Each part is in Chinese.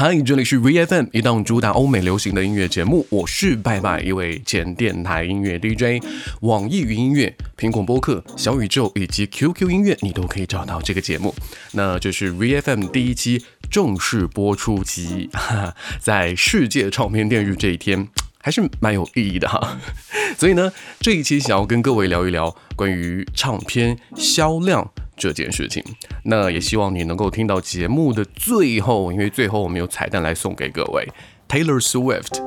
嗨，这里是 VFM 一档主打欧美流行的音乐节目，我是拜拜，一位前电台音乐 DJ。网易云音乐、苹果播客、小宇宙以及 QQ 音乐，你都可以找到这个节目。那这是 VFM 第一期正式播出集，在世界唱片电日这一天，还是蛮有意义的哈。所以呢，这一期想要跟各位聊一聊关于唱片销量。这件事情，那也希望你能够听到节目的最后，因为最后我们有彩蛋来送给各位。Taylor Swift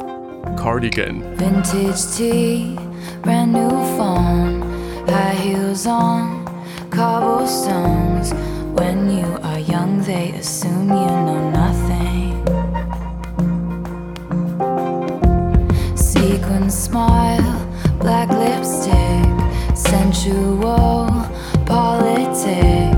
Cardigan Vintage tea, brand new phone, high heels on, cobblestones. When you are young, they assume you know nothing. Sequin smile, black lipstick, sensual politics.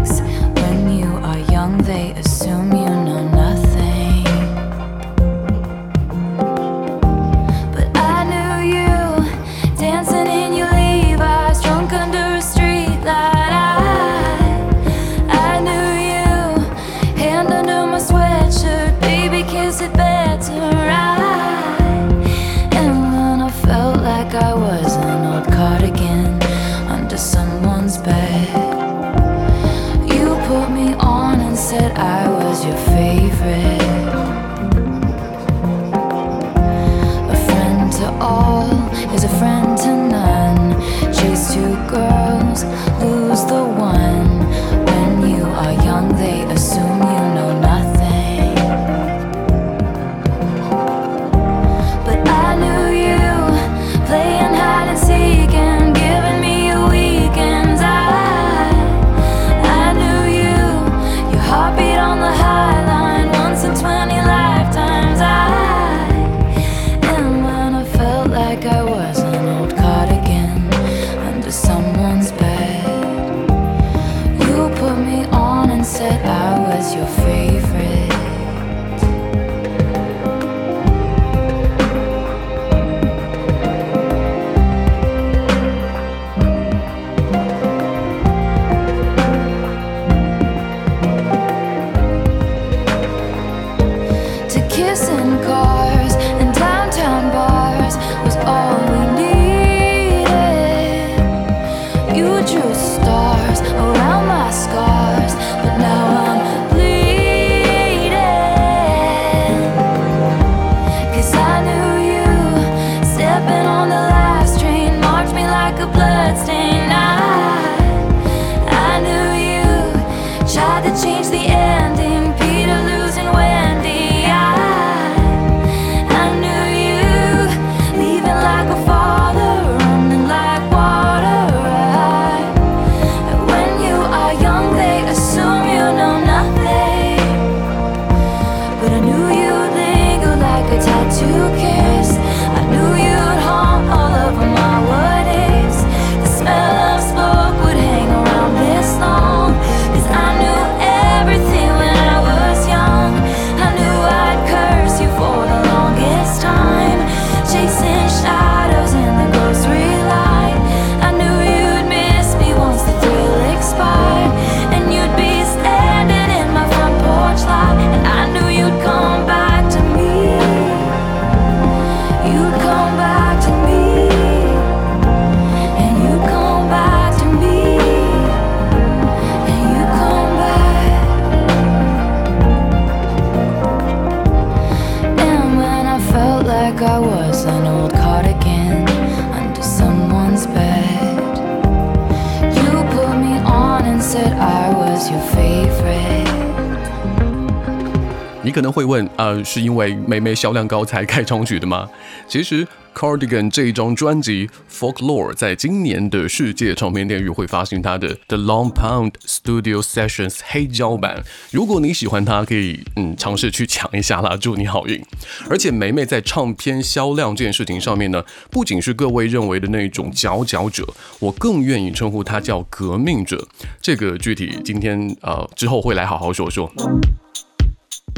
呃，是因为妹妹销量高才开创曲的吗？其实 Cardigan 这一张专辑 Folklore 在今年的世界唱片店域会发行它的 The Long Pond Studio Sessions 黑胶版。如果你喜欢它，可以嗯尝试去抢一下啦，祝你好运。而且梅梅在唱片销量这件事情上面呢，不仅是各位认为的那种佼佼者，我更愿意称呼她叫革命者。这个具体今天呃之后会来好好说说。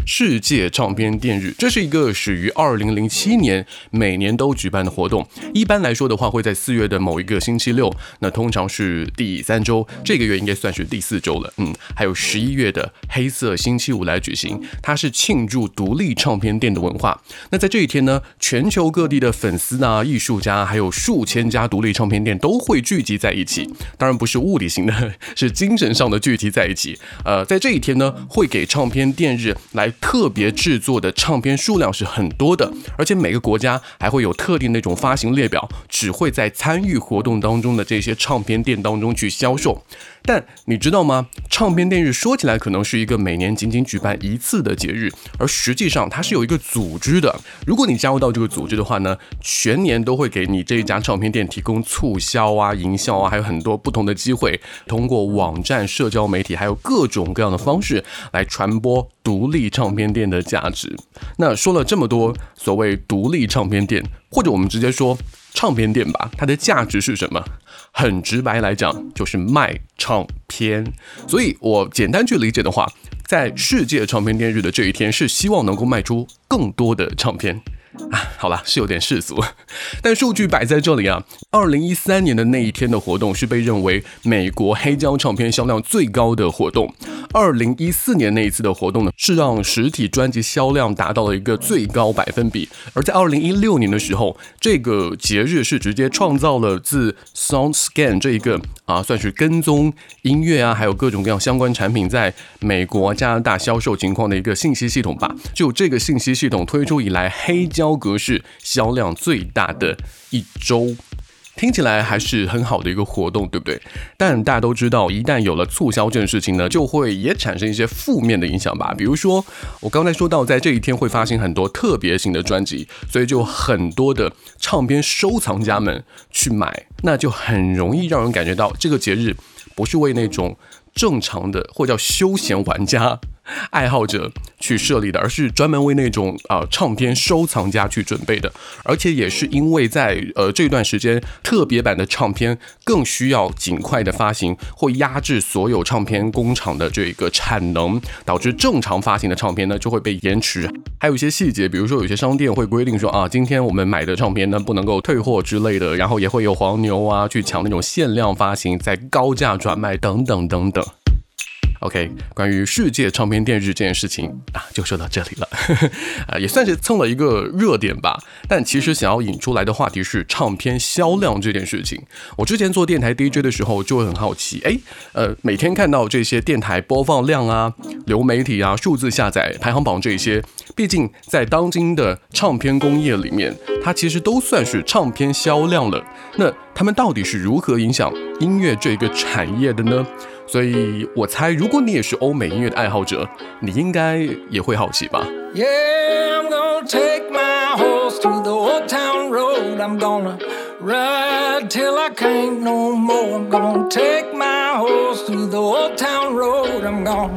世界唱片店日，这是一个始于二零零七年，每年都举办的活动。一般来说的话，会在四月的某一个星期六，那通常是第三周，这个月应该算是第四周了。嗯，还有十一月的黑色星期五来举行，它是庆祝独立唱片店的文化。那在这一天呢，全球各地的粉丝啊、艺术家，还有数千家独立唱片店都会聚集在一起。当然不是物理型的，是精神上的聚集在一起。呃，在这一天呢，会给唱片店日来特别制作的唱片数量是很多的，而且每个国家还会有特定那种发行列表，只会在参与活动当中的这些唱片店当中去销售。但你知道吗？唱片店日说起来可能是一个每年仅仅举办一次的节日，而实际上它是有一个组织的。如果你加入到这个组织的话呢，全年都会给你这一家唱片店提供促销啊、营销啊，还有很多不同的机会，通过网站、社交媒体，还有各种各样的方式来传播独立唱唱片店的价值。那说了这么多，所谓独立唱片店，或者我们直接说唱片店吧，它的价值是什么？很直白来讲，就是卖唱片。所以我简单去理解的话，在世界唱片店日的这一天，是希望能够卖出更多的唱片。啊，好了，是有点世俗，但数据摆在这里啊。二零一三年的那一天的活动是被认为美国黑胶唱片销量最高的活动。二零一四年那一次的活动呢，是让实体专辑销量达到了一个最高百分比。而在二零一六年的时候，这个节日是直接创造了自 SoundScan 这一个啊，算是跟踪音乐啊，还有各种各样相关产品在美国、加拿大销售情况的一个信息系统吧。就这个信息系统推出以来，黑胶格式销量最大的一周，听起来还是很好的一个活动，对不对？但大家都知道，一旦有了促销这件事情呢，就会也产生一些负面的影响吧。比如说，我刚才说到，在这一天会发行很多特别型的专辑，所以就很多的唱片收藏家们去买，那就很容易让人感觉到这个节日不是为那种正常的或叫休闲玩家。爱好者去设立的，而是专门为那种啊唱片收藏家去准备的，而且也是因为在呃这段时间，特别版的唱片更需要尽快的发行，会压制所有唱片工厂的这个产能，导致正常发行的唱片呢就会被延迟。还有一些细节，比如说有些商店会规定说啊，今天我们买的唱片呢不能够退货之类的，然后也会有黄牛啊去抢那种限量发行，在高价转卖等等等等。OK，关于世界唱片店日这件事情啊，就说到这里了，啊，也算是蹭了一个热点吧。但其实想要引出来的话题是唱片销量这件事情。我之前做电台 DJ 的时候就会很好奇，哎，呃，每天看到这些电台播放量啊、流媒体啊、数字下载排行榜这些，毕竟在当今的唱片工业里面，它其实都算是唱片销量了。那他们到底是如何影响音乐这个产业的呢？所以我猜，如果你也是欧美音乐的爱好者，你应该也会好奇吧。 Yeah, I'm gonna take my horse to the old town road. I'm gonna ride till I can't no more. I'm gonna take my horse to the old town road. I'm gonna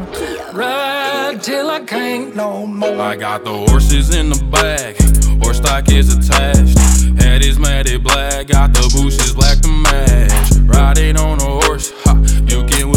ride till I can't no more. I got the horses in the back, horse stock is attached. Head is matted black, got the bushes black to match. Riding on a horse, ha, you can whip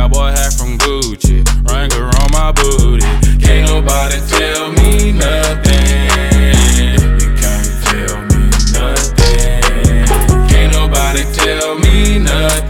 Cowboy hat from Gucci, Wrangler on my booty. Can't nobody tell me nothing. You can't tell me nothing. Can't nobody tell me nothing.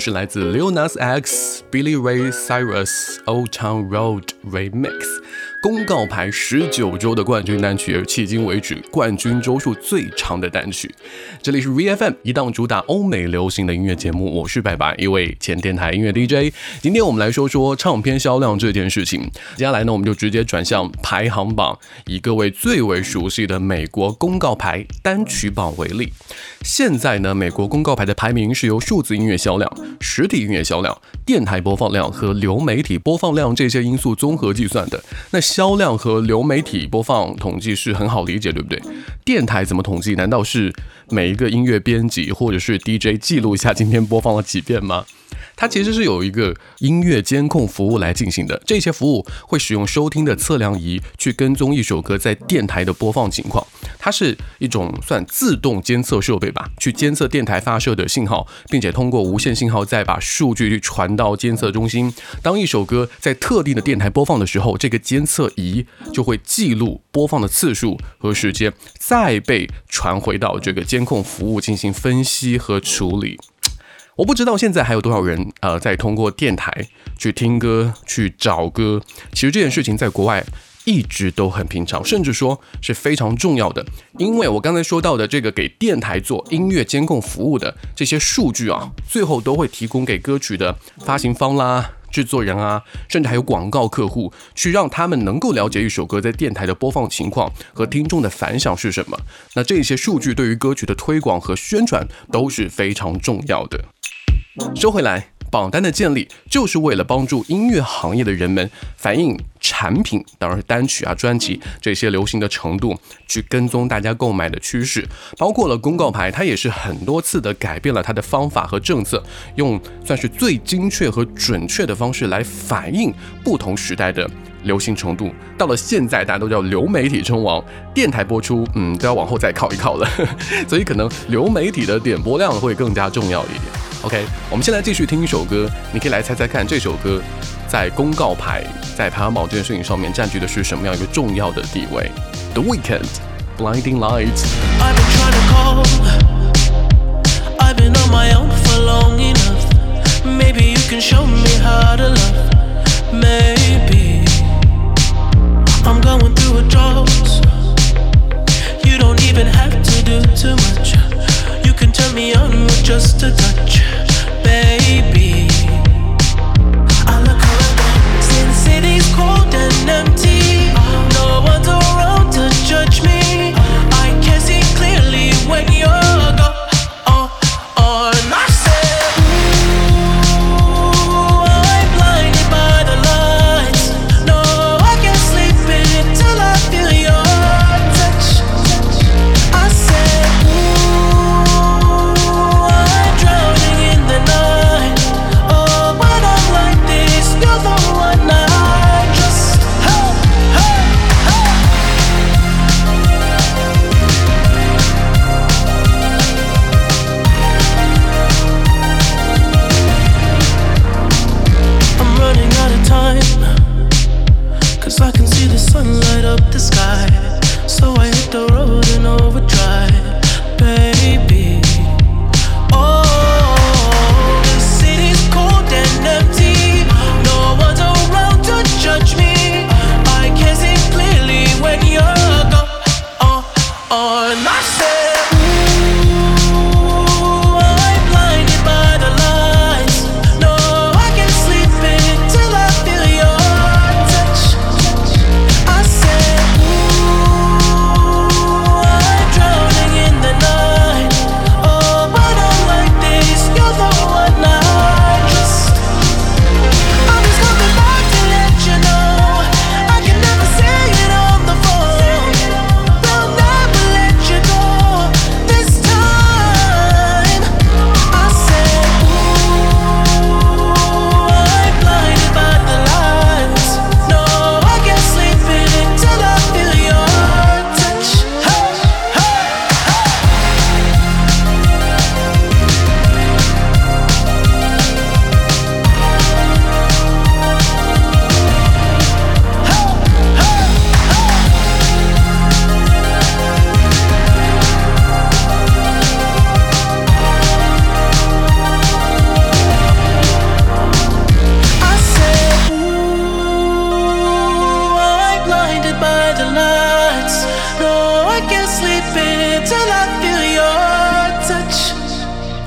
是来自 Lil Nas X、Billy Ray Cyrus Old Town Road Remix。 公告牌十九周的冠军单曲，也是迄今为止冠军周数最长的单曲。这里是 VFM 一档主打欧美流行的音乐节目，我是白白，一位前电台音乐 DJ。今天我们来说说唱片销量这件事情。接下来呢，我们就直接转向排行榜，以各位最为熟悉的美国公告牌单曲榜为例。现在呢，美国公告牌的排名是由数字音乐销量、实体音乐销量、电台播放量和流媒体播放量这些因素综合计算的。那销量和流媒体播放统计是很好理解，对不对？电台怎么统计？难道是每一个音乐编辑或者是 DJ 记录一下今天播放了几遍吗？它其实是有一个音乐监控服务来进行的，这些服务会使用收听的测量仪去跟踪一首歌在电台的播放情况。它是一种算自动监测设备吧，去监测电台发射的信号，并且通过无线信号再把数据去传到监测中心。当一首歌在特定的电台播放的时候，这个监测仪就会记录播放的次数和时间，再被传回到这个监控服务进行分析和处理。我不知道现在还有多少人呃在通过电台去听歌、去找歌。其实这件事情在国外一直都很平常，甚至说是非常重要的。因为我刚才说到的这个给电台做音乐监控服务的这些数据啊，最后都会提供给歌曲的发行方啦、制作人啊，甚至还有广告客户，去让他们能够了解一首歌在电台的播放情况和听众的反响是什么。那这些数据对于歌曲的推广和宣传都是非常重要的。说回来，榜单的建立就是为了帮助音乐行业的人们反映产品，当然是单曲啊、专辑这些流行的程度，去跟踪大家购买的趋势。包括了公告牌，它也是很多次的改变了它的方法和政策，用算是最精确和准确的方式来反映不同时代的流行程度。到了现在，大家都叫流媒体称王，电台播出，嗯，都要往后再靠一靠了。所以可能流媒体的点播量会更加重要一点。OK，我们现在继续听一首歌，你可以来猜猜看这首歌在公告牌、在排行榜这件事情上面占据的是什么样一个重要的地位？The Weeknd，《Blinding Lights》。I've been trying to call. I've been on my own for long enough. Maybe you can show me how to love. Maybe I'm going through a drought. You don't even have to do too much. Me on with just a touch, baby. I city's cold and empty. No one's around to judge me. I can see clearly when you're gone. Oh, oh,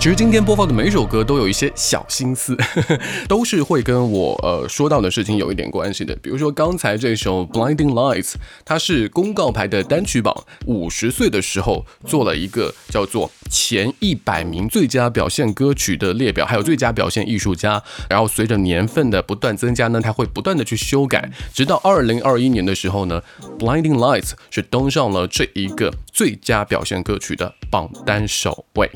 其实今天播放的每首歌都有一些小心思，都是会跟我呃说到的事情有一点关系的。比如说刚才这首《Blinding Lights》，它是公告牌的单曲榜五十岁的时候做了一个叫做前一百名最佳表现歌曲的列表，还有最佳表现艺术家。然后随着年份的不断增加呢，它会不断的去修改，直到二零二一年的时候呢，《Blinding Lights》是登上了这一个最佳表现歌曲的榜单首位。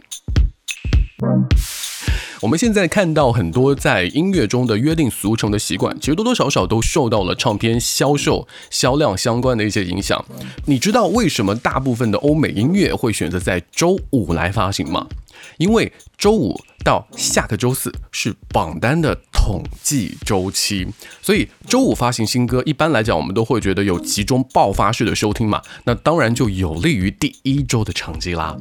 我们现在看到很多在音乐中的约定俗成的习惯，其实多多少少都受到了唱片销售销量相关的一些影响。你知道为什么大部分的欧美音乐会选择在周五来发行吗？因为周五到下个周四是榜单的统计周期，所以周五发行新歌，一般来讲我们都会觉得有集中爆发式的收听嘛，那当然就有利于第一周的成绩啦。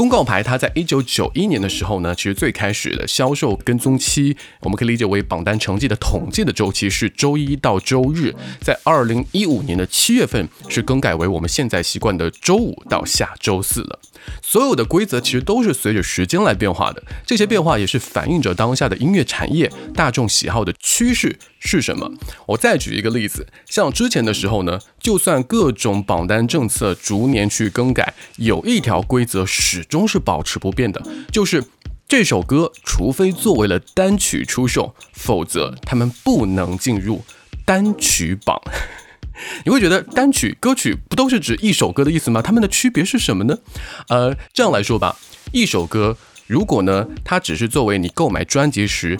公告牌，它在一九九一年的时候呢，其实最开始的销售跟踪期，我们可以理解为榜单成绩的统计的周期是周一到周日。在二零一五年的七月份，是更改为我们现在习惯的周五到下周四了。所有的规则其实都是随着时间来变化的，这些变化也是反映着当下的音乐产业大众喜好的趋势是什么。我再举一个例子，像之前的时候呢，就算各种榜单政策逐年去更改，有一条规则始终是保持不变的，就是这首歌除非作为了单曲出售，否则他们不能进入单曲榜。你会觉得单曲歌曲不都是指一首歌的意思吗？它们的区别是什么呢？呃，这样来说吧，一首歌如果呢，它只是作为你购买专辑时。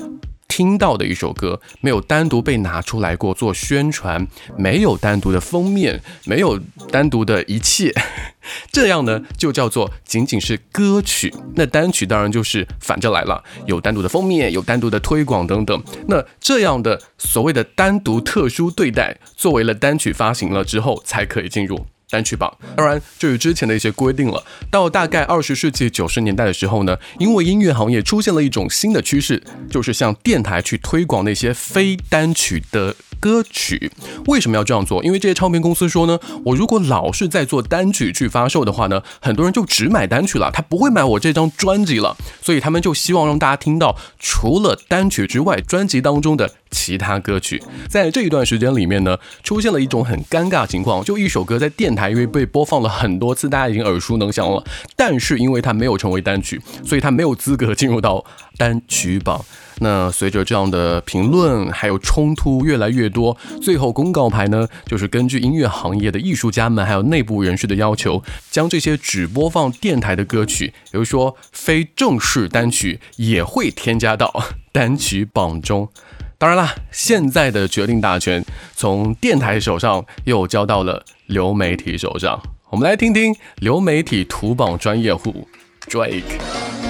听到的一首歌，没有单独被拿出来过做宣传，没有单独的封面，没有单独的一切，这样呢就叫做仅仅是歌曲。那单曲当然就是反着来了，有单独的封面，有单独的推广等等。那这样的所谓的单独特殊对待，作为了单曲发行了之后，才可以进入。单曲榜，当然这与之前的一些规定了。到大概二十世纪九十年代的时候呢，因为音乐行业出现了一种新的趋势，就是向电台去推广那些非单曲的。歌曲为什么要这样做？因为这些唱片公司说呢，我如果老是在做单曲去发售的话呢，很多人就只买单曲了，他不会买我这张专辑了。所以他们就希望让大家听到除了单曲之外，专辑当中的其他歌曲。在这一段时间里面呢，出现了一种很尴尬情况，就一首歌在电台因为被播放了很多次，大家已经耳熟能详了，但是因为它没有成为单曲，所以它没有资格进入到单曲榜。那随着这样的评论还有冲突越来越多，最后公告牌呢，就是根据音乐行业的艺术家们还有内部人士的要求，将这些只播放电台的歌曲，比如说非正式单曲，也会添加到单曲榜中。当然啦，现在的决定大权从电台手上又交到了流媒体手上。我们来听听流媒体图榜专业户 Drake。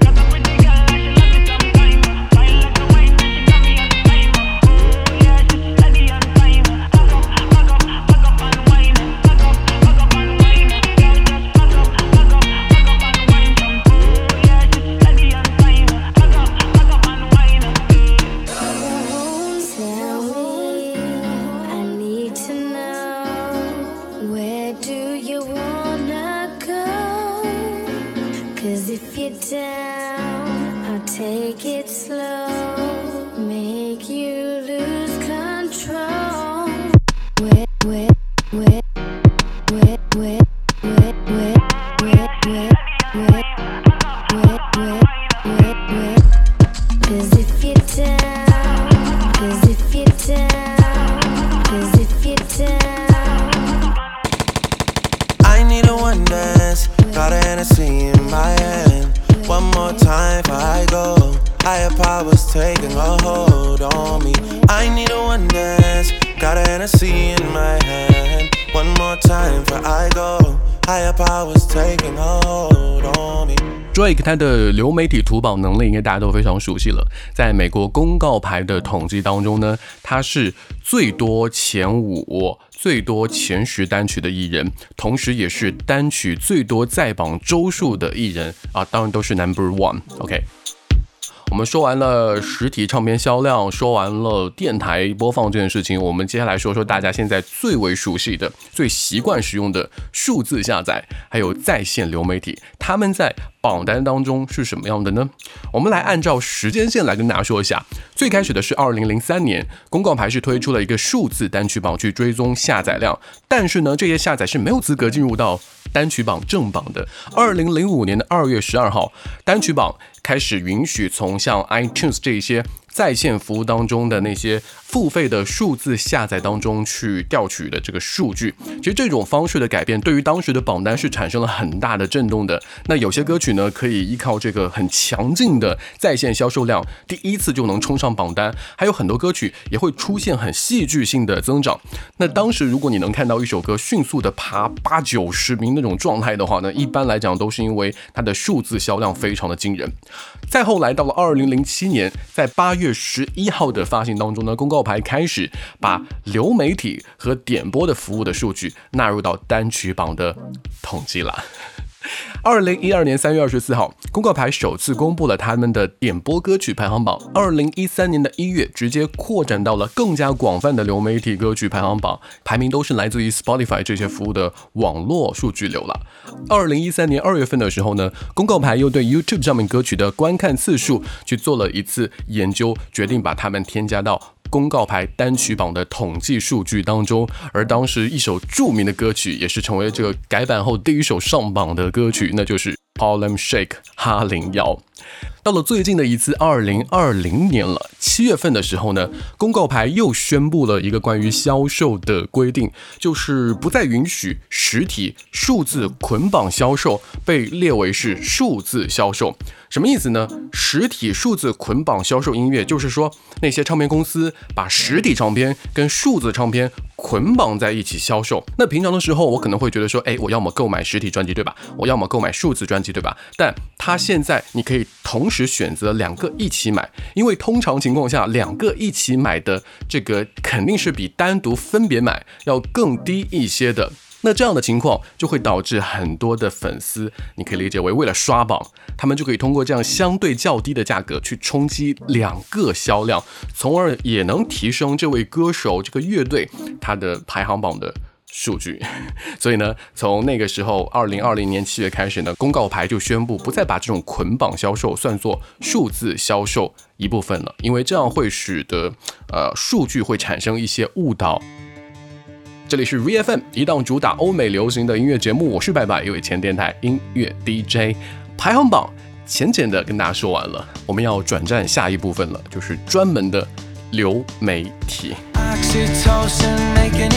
Dance, got a Hennessy in my hand. One more time fore I go. Higher powers taking hold on me. Drake 他的流媒体图榜能力应该大家都非常熟悉了。在美国公告牌的统计当中呢，他是最多前五、最多前十单曲的艺人，同时也是单曲最多在榜周数的艺人啊，当然都是 Number One。OK。我们说完了实体唱片销量，说完了电台播放这件事情，我们接下来说说大家现在最为熟悉的、最习惯使用的数字下载，还有在线流媒体，他们在榜单当中是什么样的呢？我们来按照时间线来跟大家说一下。最开始的是二零零三年，公告牌是推出了一个数字单曲榜去追踪下载量，但是呢，这些下载是没有资格进入到单曲榜正榜的。二零零五年的二月十二号，单曲榜开始允许从像 iTunes 这些在线服务当中的那些付费的数字下载当中去调取的这个数据。其实这种方式的改变，对于当时的榜单是产生了很大的震动的。那有些歌曲呢，可以依靠这个很强劲的在线销售量，第一次就能冲上榜单；还有很多歌曲也会出现很戏剧性的增长。那当时如果你能看到一首歌迅速的爬八九十名那种状态的话呢，一般来讲都是因为它的数字销量非常的惊人。再后来到了二零零七年，在八月十一号的发行当中呢，公告牌开始把流媒体和点播的服务的数据纳入到单曲榜的统计了。二零一二年三月二十四号，公告牌首次公布了他们的点播歌曲排行榜。二零一三年的一月，直接扩展到了更加广泛的流媒体歌曲排行榜，排名都是来自于 Spotify 这些服务的网络数据流了。二零一三年二月份的时候呢，公告牌又对 YouTube 上面歌曲的观看次数去做了一次研究，决定把它们添加到。公告牌单曲榜的统计数据当中，而当时一首著名的歌曲，也是成为这个改版后第一首上榜的歌曲，那就是《Harlem Shake》哈林摇。到了最近的一次，二零二零年了，七月份的时候呢，公告牌又宣布了一个关于销售的规定，就是不再允许实体数字捆绑销售被列为是数字销售。什么意思呢？实体数字捆绑销售音乐，就是说那些唱片公司把实体唱片跟数字唱片捆绑在一起销售。那平常的时候，我可能会觉得说，哎，我要么购买实体专辑，对吧？我要么购买数字专辑，对吧？但它现在你可以同时选择两个一起买，因为通常情况下，两个一起买的这个肯定是比单独分别买要更低一些的。那这样的情况就会导致很多的粉丝，你可以理解为为了刷榜，他们就可以通过这样相对较低的价格去冲击两个销量，从而也能提升这位歌手这个乐队他的排行榜的数据。所以呢，从那个时候，二零二零年七月开始呢，公告牌就宣布不再把这种捆绑销售算作数字销售一部分了，因为这样会使得呃数据会产生一些误导。这里是 VFM 一档主打欧美流行的音乐节目，我是白白，一位前电台音乐 DJ。排行榜浅浅的跟大家说完了，我们要转战下一部分了，就是专门的流媒体。Oxytocin making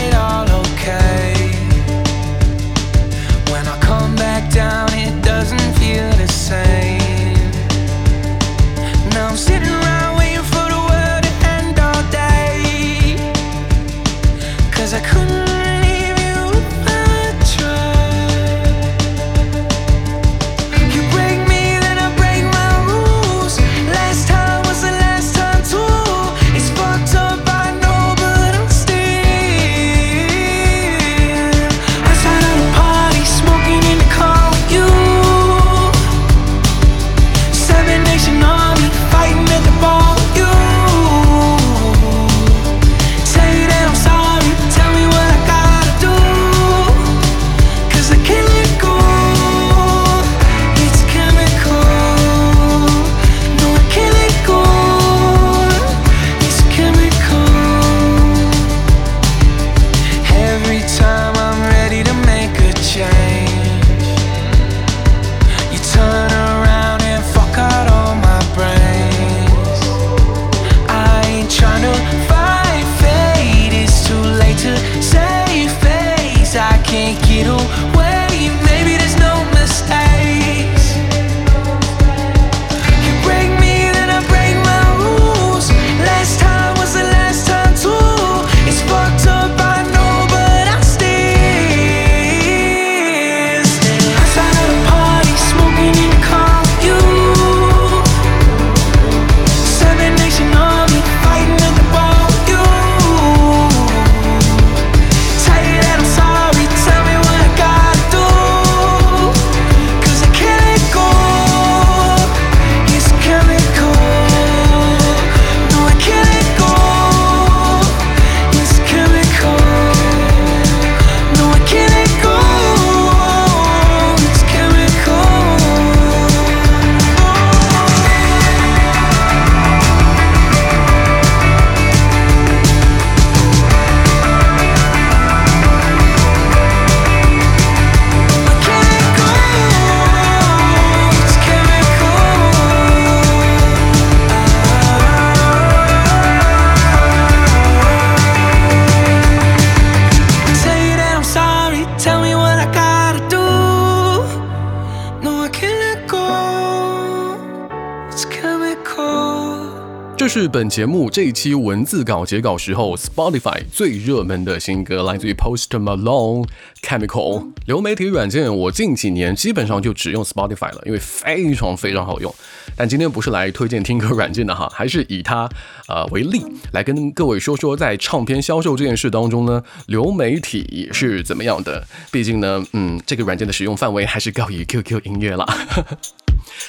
是本节目这一期文字稿截稿时候 Spotify 最热门的新歌，来自于 Post Malone Chemical。流媒体软件我近几年基本上就只用 Spotify 了，因为非常非常好用。但今天不是来推荐听歌软件的哈，还是以它呃为例，来跟各位说说在唱片销售这件事当中呢，流媒体是怎么样的。毕竟呢，嗯，这个软件的使用范围还是高于 QQ 音乐啦。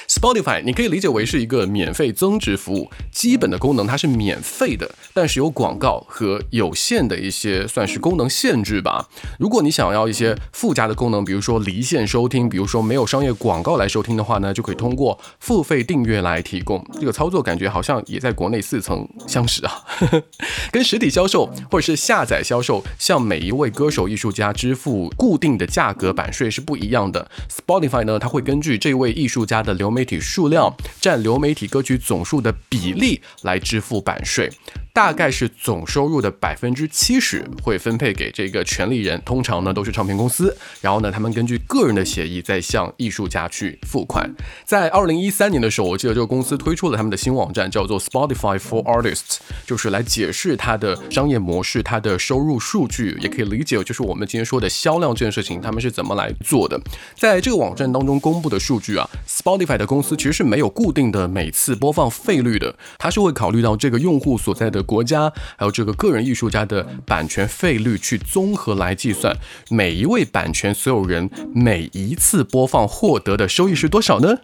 Spotify 你可以理解为是一个免费增值服务，基本的功能它是免费的，但是有广告和有限的一些算是功能限制吧。如果你想要一些附加的功能，比如说离线收听，比如说没有商业广告来收听的话呢，就可以通过付费订阅来提供。这个操作感觉好像也在国内似曾相识啊，跟实体销售或者是下载销售，向每一位歌手艺术家支付固定的价格版税是不一样的。Spotify 呢，它会根据这位艺术家的流媒体数量占流媒体歌曲总数的比例来支付版税，大概是总收入的百分之七十会分配给这个权利人，通常呢都是唱片公司，然后呢他们根据个人的协议再向艺术家去付款。在二零一三年的时候，我记得这个公司推出了他们的新网站，叫做 Spotify for Artists，就是来解释它的商业模式、它的收入数据，也可以理解就是我们今天说的销量这件事情，他们是怎么来做的。在这个网站当中公布的数据啊，Spotify 的公司其实是没有固定的每次播放费率的，它是会考虑到这个用户所在的国家，还有这个个人艺术家的版权费率去综合来计算，每一位版权所有人每一次播放获得的收益是多少呢？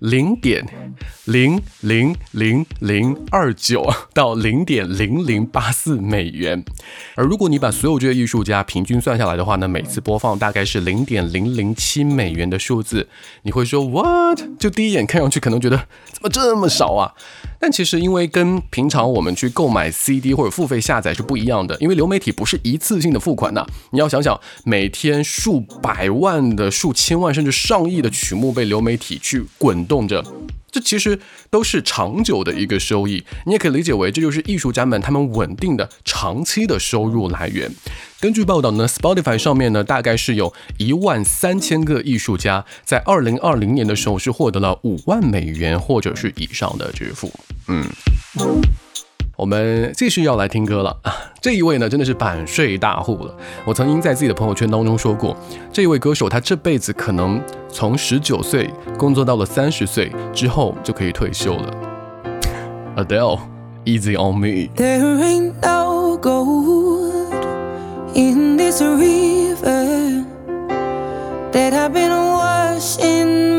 零点零零零零二九到零点零零八四美元，而如果你把所有这些艺术家平均算下来的话呢，每次播放大概是零点零零七美元的数字，你会说 what？就第一眼看上去可能觉得怎么这么少啊？但其实因为跟平常我们去购买 CD 或者付费下载是不一样的，因为流媒体不是一次性的付款呐，你要想想每天数百万的、数千万甚至上亿的曲目被流媒体去滚动着。这其实都是长久的一个收益，你也可以理解为这就是艺术家们他们稳定的长期的收入来源。根据报道呢，Spotify 上面呢大概是有一万三千个艺术家在二零二零年的时候是获得了五万美元或者是以上的支付。嗯。我们继续要来听歌了啊！这一位呢，真的是版税大户了。我曾经在自己的朋友圈当中说过，这一位歌手他这辈子可能从十九岁工作到了三十岁之后就可以退休了。Adele，Easy on Me。There ain't no gold in this river that I've been washing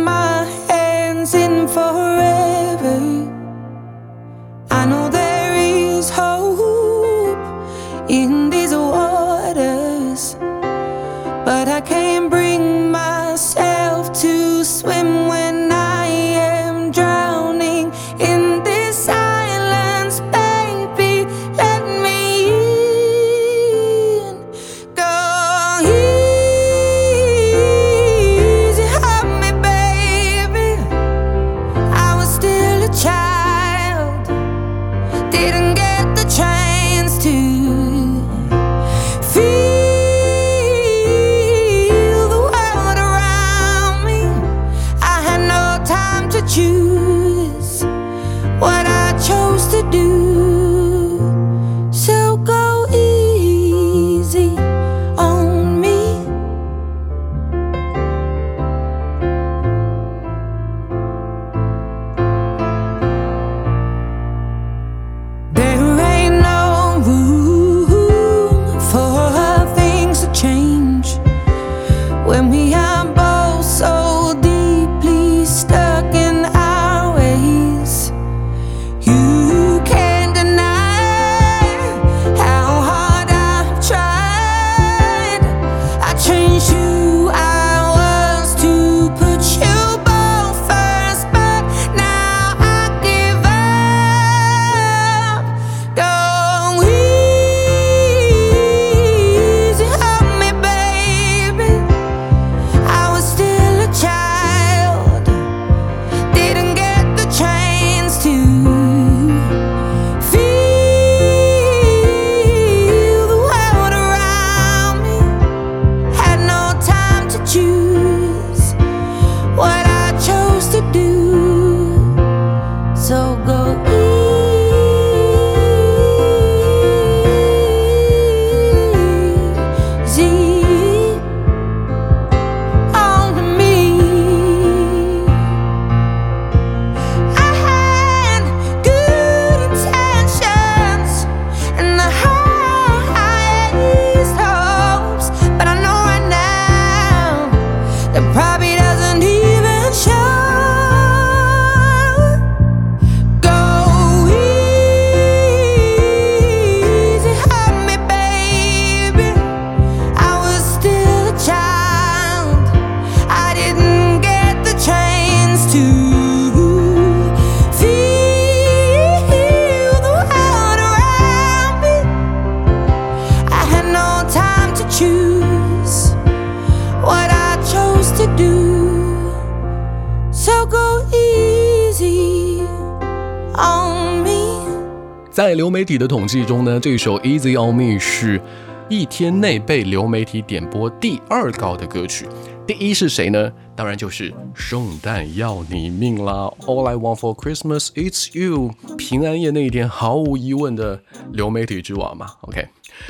在流媒体的统计中呢，这首《Easy on Me》是一天内被流媒体点播第二高的歌曲。第一是谁呢？当然就是《圣诞要你命》啦，《All I Want for Christmas Is You》。平安夜那一天，毫无疑问的流媒体之王嘛。OK。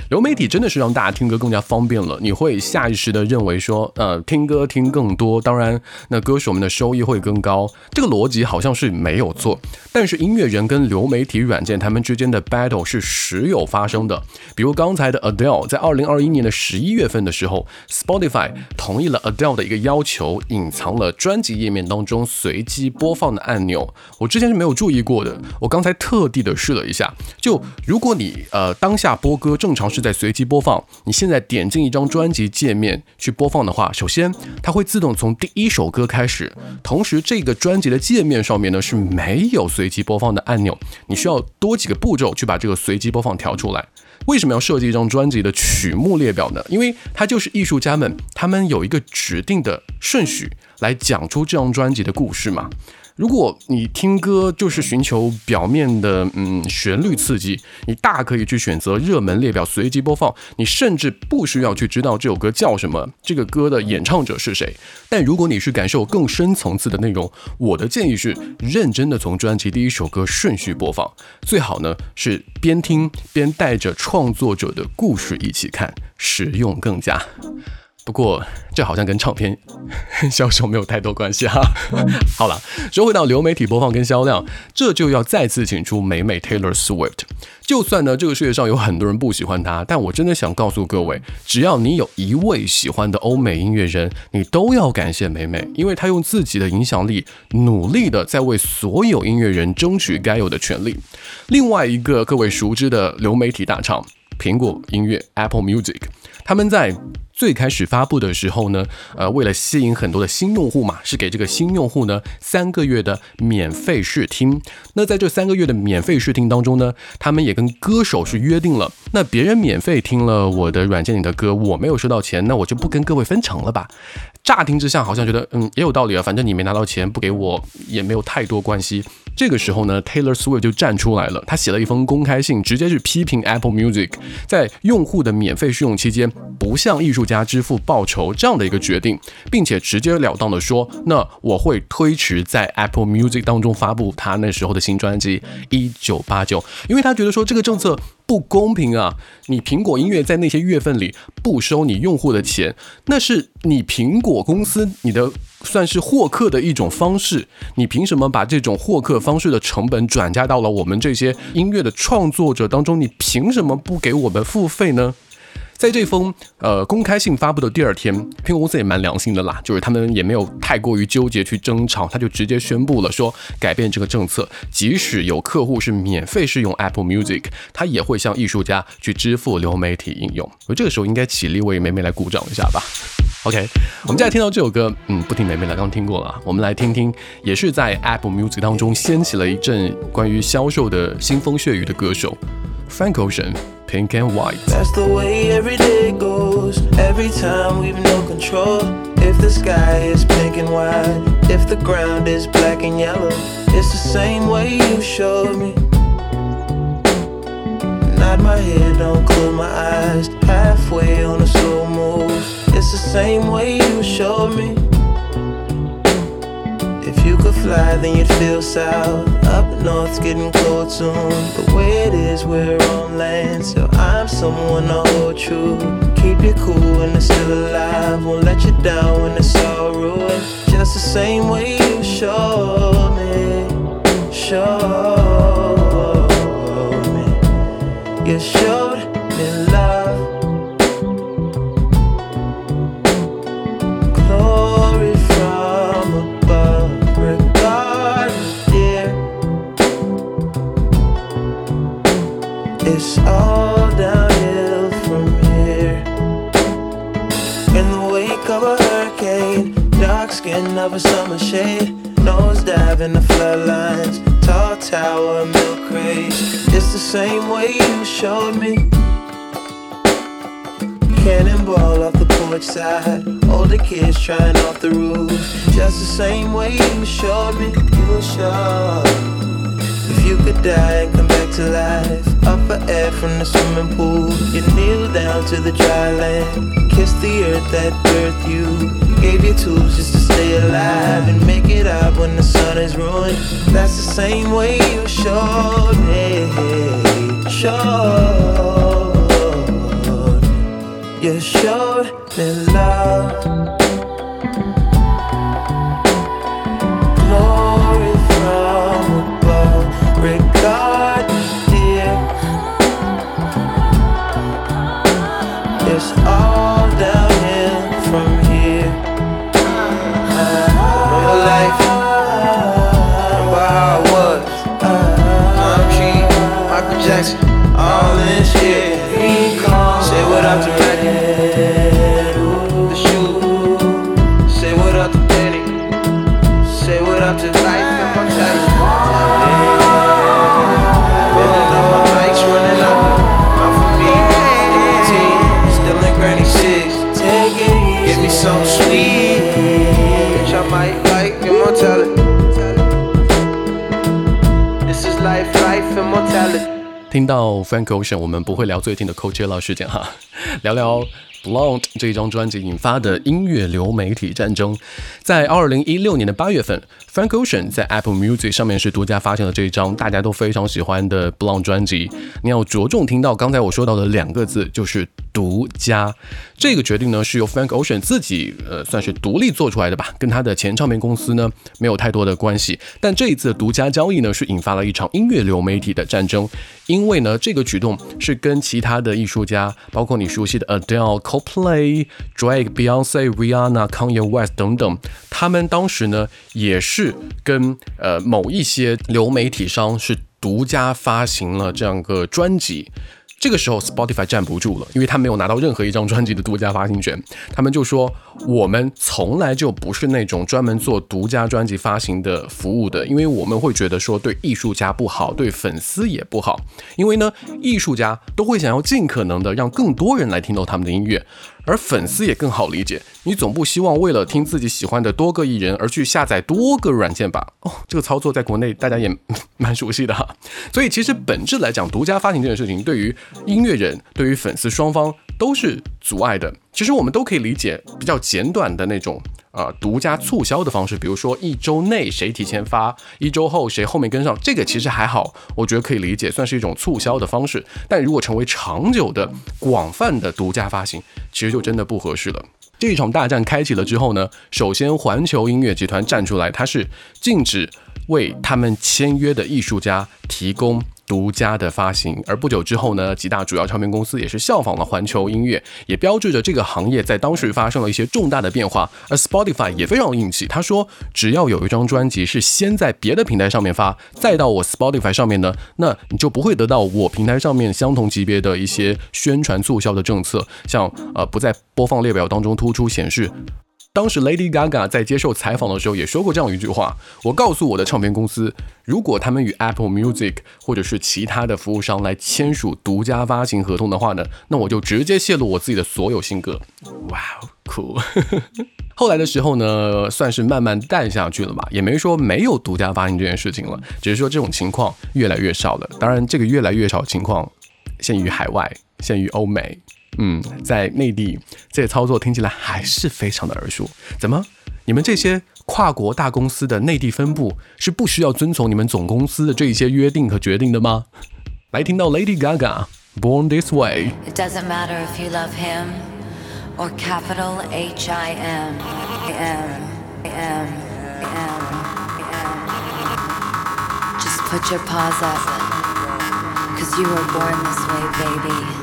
流媒体真的是让大家听歌更加方便了，你会下意识的认为说，呃，听歌听更多，当然，那歌手们的收益会更高，这个逻辑好像是没有错。但是音乐人跟流媒体软件他们之间的 battle 是时有发生的。比如刚才的 Adele，在二零二一年的十一月份的时候，Spotify 同意了 Adele 的一个要求，隐藏了专辑页面当中随机播放的按钮。我之前是没有注意过的，我刚才特地的试了一下，就如果你呃当下播歌正。常是在随机播放。你现在点进一张专辑界面去播放的话，首先它会自动从第一首歌开始。同时，这个专辑的界面上面呢是没有随机播放的按钮，你需要多几个步骤去把这个随机播放调出来。为什么要设计一张专辑的曲目列表呢？因为它就是艺术家们他们有一个指定的顺序来讲出这张专辑的故事嘛。如果你听歌就是寻求表面的嗯旋律刺激，你大可以去选择热门列表随机播放，你甚至不需要去知道这首歌叫什么，这个歌的演唱者是谁。但如果你是感受更深层次的内容，我的建议是认真的从专辑第一首歌顺序播放，最好呢是边听边带着创作者的故事一起看，实用更佳。不过，这好像跟唱片 销售没有太多关系哈。好了，说回到流媒体播放跟销量，这就要再次请出美美 Taylor Swift。就算呢这个世界上有很多人不喜欢她，但我真的想告诉各位，只要你有一位喜欢的欧美音乐人，你都要感谢美美，因为她用自己的影响力，努力的在为所有音乐人争取该有的权利。另外一个各位熟知的流媒体大厂，苹果音乐 Apple Music，他们在。最开始发布的时候呢，呃，为了吸引很多的新用户嘛，是给这个新用户呢三个月的免费试听。那在这三个月的免费试听当中呢，他们也跟歌手是约定了，那别人免费听了我的软件里的歌，我没有收到钱，那我就不跟各位分成了吧。乍听之下好像觉得，嗯，也有道理啊，反正你没拿到钱，不给我也没有太多关系。这个时候呢，Taylor Swift 就站出来了，他写了一封公开信，直接是批评 Apple Music 在用户的免费试用期间不向艺术家支付报酬这样的一个决定，并且直截了当的说，那我会推迟在 Apple Music 当中发布他那时候的新专辑《一九八九》，因为他觉得说这个政策。不公平啊！你苹果音乐在那些月份里不收你用户的钱，那是你苹果公司你的算是获客的一种方式。你凭什么把这种获客方式的成本转嫁到了我们这些音乐的创作者当中？你凭什么不给我们付费呢？在这封呃公开信发布的第二天，苹果公司也蛮良心的啦，就是他们也没有太过于纠结去争吵，他就直接宣布了说改变这个政策，即使有客户是免费试用 Apple Music，他也会向艺术家去支付流媒体应用。而这个时候应该起立为梅梅来鼓掌一下吧。OK，我们再来听到这首歌，嗯，不听梅梅了，刚听过了，我们来听听，也是在 Apple Music 当中掀起了一阵关于销售的腥风血雨的歌手 Frank Ocean。pink and white. That's the way every day goes. Every time we've no control. If the sky is pink and white, if the ground is black and yellow, it's the same way you showed me. Nod my head, don't close my eyes. Halfway on a slow move. It's the same way you showed me. If you could fly, then you'd feel south. Up north's getting cold soon. The way it is, we're on land. So I'm someone to hold true. Keep you cool when it's still alive. Won't let you down when it's all ruined. Just the same way you showed me. Showed me. You showed It's all downhill from here. In the wake of a hurricane, dark skin of a summer shade, nosedive in the floodlines, tall tower, milk crate. It's the same way you showed me. Cannonball off the porch side, older kids trying off the roof. Just the same way you showed me, you were sure. If you could die and come back to life. Up for air from the swimming pool. You kneel down to the dry land. Kiss the earth that birthed you. Gave you tools just to stay alive and make it up when the sun is ruined. That's the same way you showed me. Showed. You showed me love. Obrigado, Frank Ocean，我们不会聊最近的 Coachella 事件哈，聊聊 Blonde 这一张专辑引发的音乐流媒体战争。在二零一六年的八月份，Frank Ocean 在 Apple Music 上面是独家发行了这一张大家都非常喜欢的 Blonde 专辑。你要着重听到刚才我说到的两个字，就是独家。这个决定呢是由 Frank Ocean 自己呃算是独立做出来的吧，跟他的前唱片公司呢没有太多的关系。但这一次的独家交易呢是引发了一场音乐流媒体的战争，因为呢这个举动是跟其他的艺术家，包括你熟悉的 Adele、Coldplay、Drake、Beyonce、Rihanna、Kanye West 等等，他们当时呢也是跟呃某一些流媒体商是独家发行了这样个专辑。这个时候，Spotify 站不住了，因为他没有拿到任何一张专辑的独家发行权。他们就说，我们从来就不是那种专门做独家专辑发行的服务的，因为我们会觉得说对艺术家不好，对粉丝也不好。因为呢，艺术家都会想要尽可能的让更多人来听到他们的音乐，而粉丝也更好理解。你总不希望为了听自己喜欢的多个艺人而去下载多个软件吧？哦，这个操作在国内大家也蛮熟悉的哈。所以其实本质来讲，独家发行这件事情对于音乐人、对于粉丝双方都是阻碍的。其实我们都可以理解比较简短的那种呃独家促销的方式，比如说一周内谁提前发，一周后谁后面跟上，这个其实还好，我觉得可以理解，算是一种促销的方式。但如果成为长久的、广泛的独家发行，其实就真的不合适了。这一场大战开启了之后呢，首先环球音乐集团站出来，它是禁止为他们签约的艺术家提供独家的发行。而不久之后呢，几大主要唱片公司也是效仿了环球音乐，也标志着这个行业在当时发生了一些重大的变化。而 Spotify 也非常硬气，他说只要有一张专辑是先在别的平台上面发，再到我 Spotify 上面呢，那你就不会得到我平台上面相同级别的一些宣传促销的政策，像呃不在播放列表当中突出显示。当时 Lady Gaga 在接受采访的时候也说过这样一句话：“我告诉我的唱片公司，如果他们与 Apple Music 或者是其他的服务商来签署独家发行合同的话呢，那我就直接泄露我自己的所有新歌。”哇，酷！后来的时候呢，算是慢慢淡下去了吧，也没说没有独家发行这件事情了，只是说这种情况越来越少了。当然，这个越来越少情况限于海外，限于欧美。嗯，在内地，这些操作听起来还是非常的耳熟。怎么，你们这些跨国大公司的内地分部是不需要遵从你们总公司的这一些约定和决定的吗？来听到 Lady Gaga Born This Way。It doesn't matter if you love him or capital H I M M M M M. Just put your paws up, cause you were born this way, baby.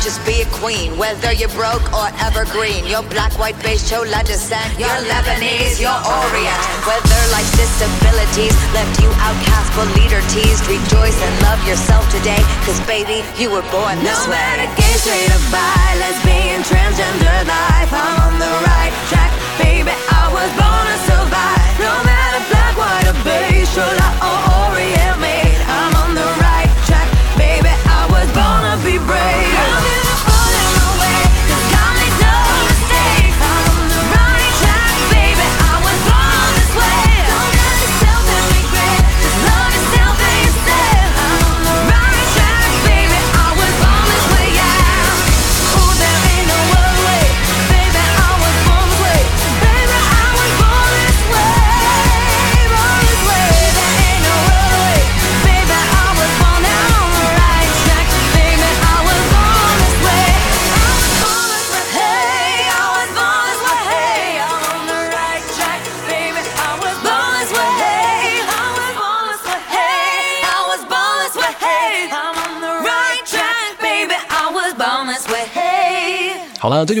just be a queen. Whether you're broke or evergreen, you're black, white, beige, chola descent. You're Lebanese, you're Orient. Whether life's disabilities left you outcast but leader teased, rejoice and love yourself today. Cause baby, you were born this No way. matter gay, straight or bi,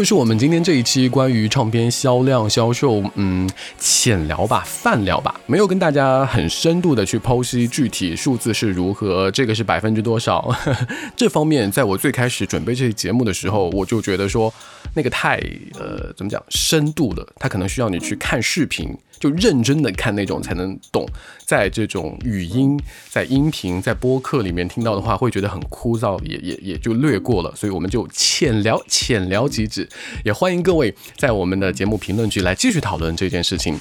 就是我们今天这一期关于唱片销量、销售，嗯，浅聊吧，泛聊吧，没有跟大家很深度的去剖析具体数字是如何，这个是百分之多少。这方面，在我最开始准备这期节目的时候，我就觉得说，那个太呃，怎么讲，深度了，它可能需要你去看视频。就认真的看那种才能懂，在这种语音、在音频、在播客里面听到的话，会觉得很枯燥，也也也就略过了。所以我们就浅聊浅聊即止，也欢迎各位在我们的节目评论区来继续讨论这件事情。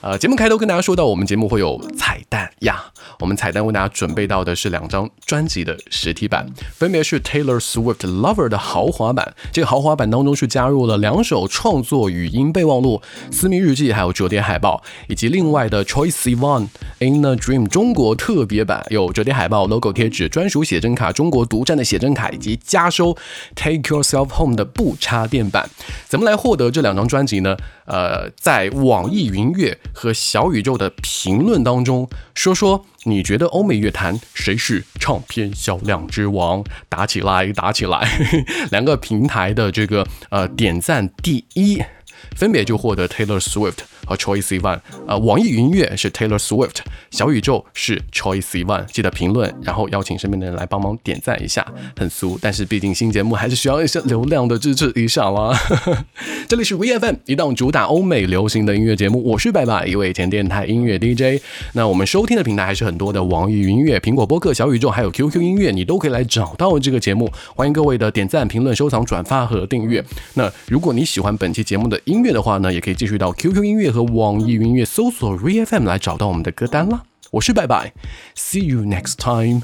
呃，节目开头跟大家说到，我们节目会有彩蛋呀。我们彩蛋为大家准备到的是两张专辑的实体版，分别是 Taylor Swift Lover 的豪华版。这个豪华版当中是加入了两首创作语音备忘录、私密日记，还有折叠海报，以及另外的 Troye Sivan In a Dream 中国特别版，有折叠海报、logo 贴纸、专属写真卡、中国独占的写真卡，以及加收 Take Yourself Home 的不插电版。怎么来获得这两张专辑呢？呃，在网易云乐和小宇宙的评论当中，说说你觉得欧美乐坛谁是唱片销量之王？打起来，打起来！两个平台的这个呃点赞第一。分别就获得 Taylor Swift 和 Choice One，呃，网易云音乐是 Taylor Swift，小宇宙是 Choice One，。记得评论，然后邀请身边的人来帮忙点赞一下，很俗，但是毕竟新节目还是需要一些流量的支持一下啦。这里是 VFM，一档主打欧美流行的音乐节目，我是白白，一位前电台音乐 DJ。那我们收听的平台还是很多的，网易云音乐、苹果播客、小宇宙，还有 QQ 音乐，你都可以来找到这个节目。欢迎各位的点赞、评论、收藏、转发和订阅。那如果你喜欢本期节目的音乐的话呢，也可以继续到 QQ 音乐和网易云音乐搜索 VFM 来找到我们的歌单啦。我是拜拜，See you next time。